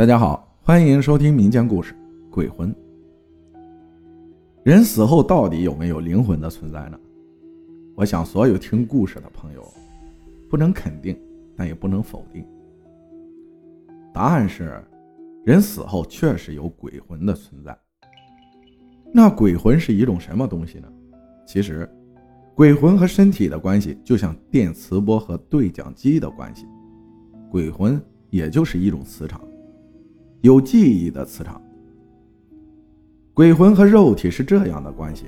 大家好，欢迎收听民间故事《鬼魂》。人死后到底有没有灵魂的存在呢？我想，所有听故事的朋友，不能肯定，但也不能否定。答案是，人死后确实有鬼魂的存在。那鬼魂是一种什么东西呢？其实，鬼魂和身体的关系就像电磁波和对讲机的关系，鬼魂也就是一种磁场。有记忆的磁场，鬼魂和肉体是这样的关系。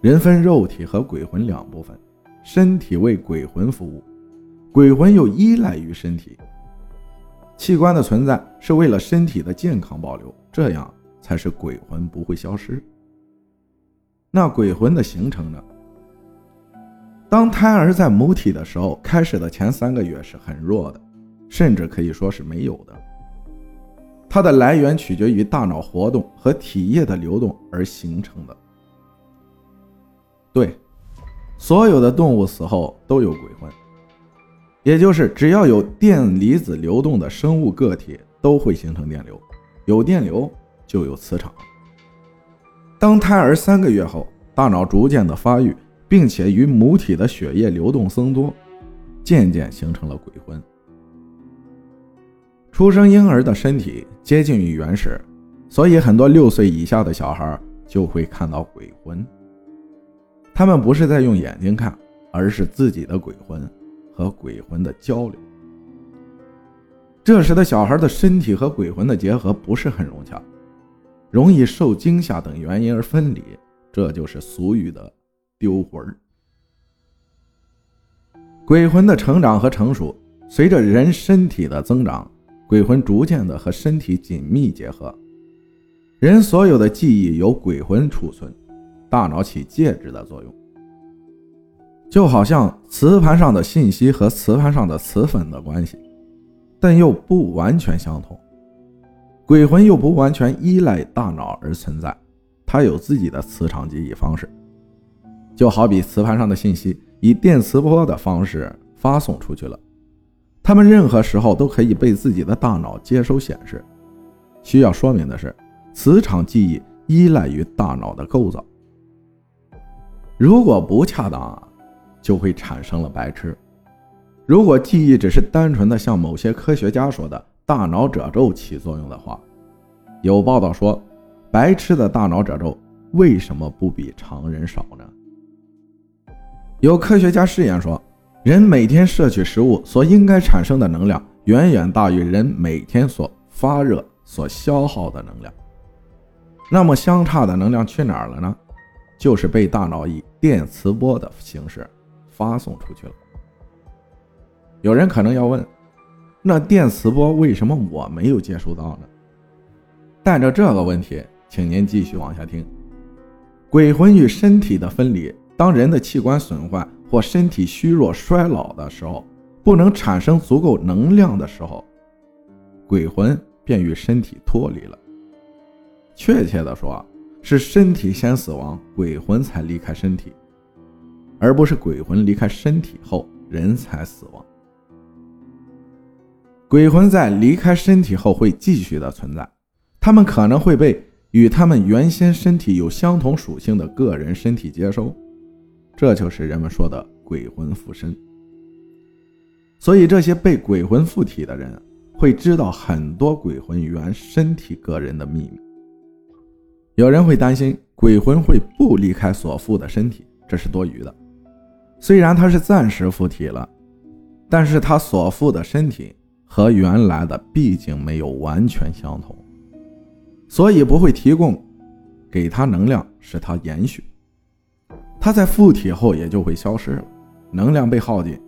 人分肉体和鬼魂两部分，身体为鬼魂服务，鬼魂又依赖于身体。器官的存在是为了身体的健康保留，这样才是鬼魂不会消失。那鬼魂的形成呢？当胎儿在母体的时候，开始的前三个月是很弱的，甚至可以说是没有的。它的来源取决于大脑活动和体液的流动而形成的。对，所有的动物死后都有鬼魂，也就是只要有电离子流动的生物个体都会形成电流，有电流就有磁场。当胎儿三个月后，大脑逐渐的发育，并且与母体的血液流动增多，渐渐形成了鬼魂。出生婴儿的身体接近于原始，所以很多六岁以下的小孩就会看到鬼魂。他们不是在用眼睛看，而是自己的鬼魂和鬼魂的交流。这时的小孩的身体和鬼魂的结合不是很融洽，容易受惊吓等原因而分离，这就是俗语的丢魂。鬼魂的成长和成熟，随着人身体的增长。鬼魂逐渐的和身体紧密结合，人所有的记忆由鬼魂储存，大脑起介质的作用，就好像磁盘上的信息和磁盘上的磁粉的关系，但又不完全相同。鬼魂又不完全依赖大脑而存在，它有自己的磁场记忆方式，就好比磁盘上的信息以电磁波的方式发送出去了。他们任何时候都可以被自己的大脑接收显示。需要说明的是，磁场记忆依赖于大脑的构造。如果不恰当，就会产生了白痴。如果记忆只是单纯的像某些科学家说的大脑褶皱起作用的话，有报道说，白痴的大脑褶皱为什么不比常人少呢？有科学家试验说。人每天摄取食物所应该产生的能量，远远大于人每天所发热所消耗的能量。那么相差的能量去哪儿了呢？就是被大脑以电磁波的形式发送出去了。有人可能要问，那电磁波为什么我没有接收到呢？带着这个问题，请您继续往下听。鬼魂与身体的分离，当人的器官损坏。或身体虚弱衰老的时候，不能产生足够能量的时候，鬼魂便与身体脱离了。确切的说，是身体先死亡，鬼魂才离开身体，而不是鬼魂离开身体后人才死亡。鬼魂在离开身体后会继续的存在，他们可能会被与他们原先身体有相同属性的个人身体接收。这就是人们说的鬼魂附身。所以，这些被鬼魂附体的人会知道很多鬼魂原身体个人的秘密。有人会担心鬼魂会不离开所附的身体，这是多余的。虽然他是暂时附体了，但是他所附的身体和原来的毕竟没有完全相同，所以不会提供给他能量使他延续。它在附体后也就会消失了，能量被耗尽。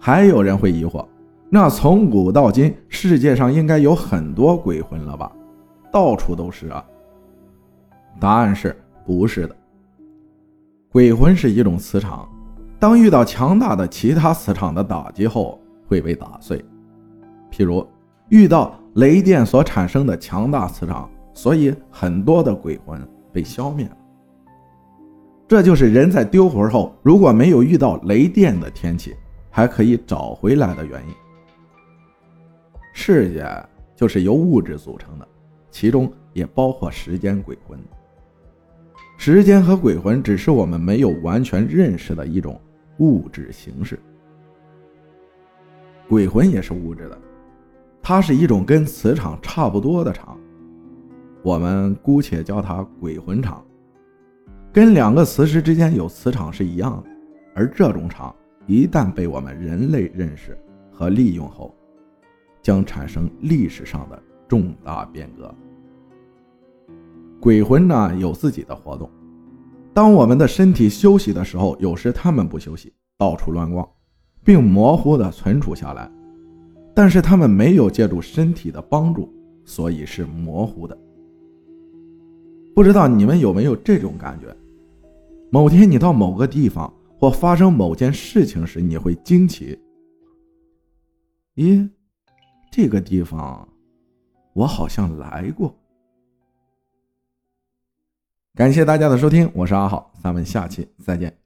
还有人会疑惑，那从古到今，世界上应该有很多鬼魂了吧？到处都是啊。答案是不是的。鬼魂是一种磁场，当遇到强大的其他磁场的打击后，会被打碎。譬如遇到雷电所产生的强大磁场，所以很多的鬼魂被消灭了。这就是人在丢魂后，如果没有遇到雷电的天气，还可以找回来的原因。世界就是由物质组成的，其中也包括时间鬼魂。时间和鬼魂只是我们没有完全认识的一种物质形式。鬼魂也是物质的，它是一种跟磁场差不多的场，我们姑且叫它鬼魂场，跟两个磁石之间有磁场是一样的。而这种场一旦被我们人类认识和利用后，将产生历史上的重大变革。鬼魂呢有自己的活动，当我们的身体休息的时候，有时他们不休息，到处乱逛，并模糊的存储下来。但是他们没有借助身体的帮助，所以是模糊的。不知道你们有没有这种感觉？某天你到某个地方或发生某件事情时，你会惊奇：咦，这个地方我好像来过。感谢大家的收听，我是阿浩，咱们下期再见。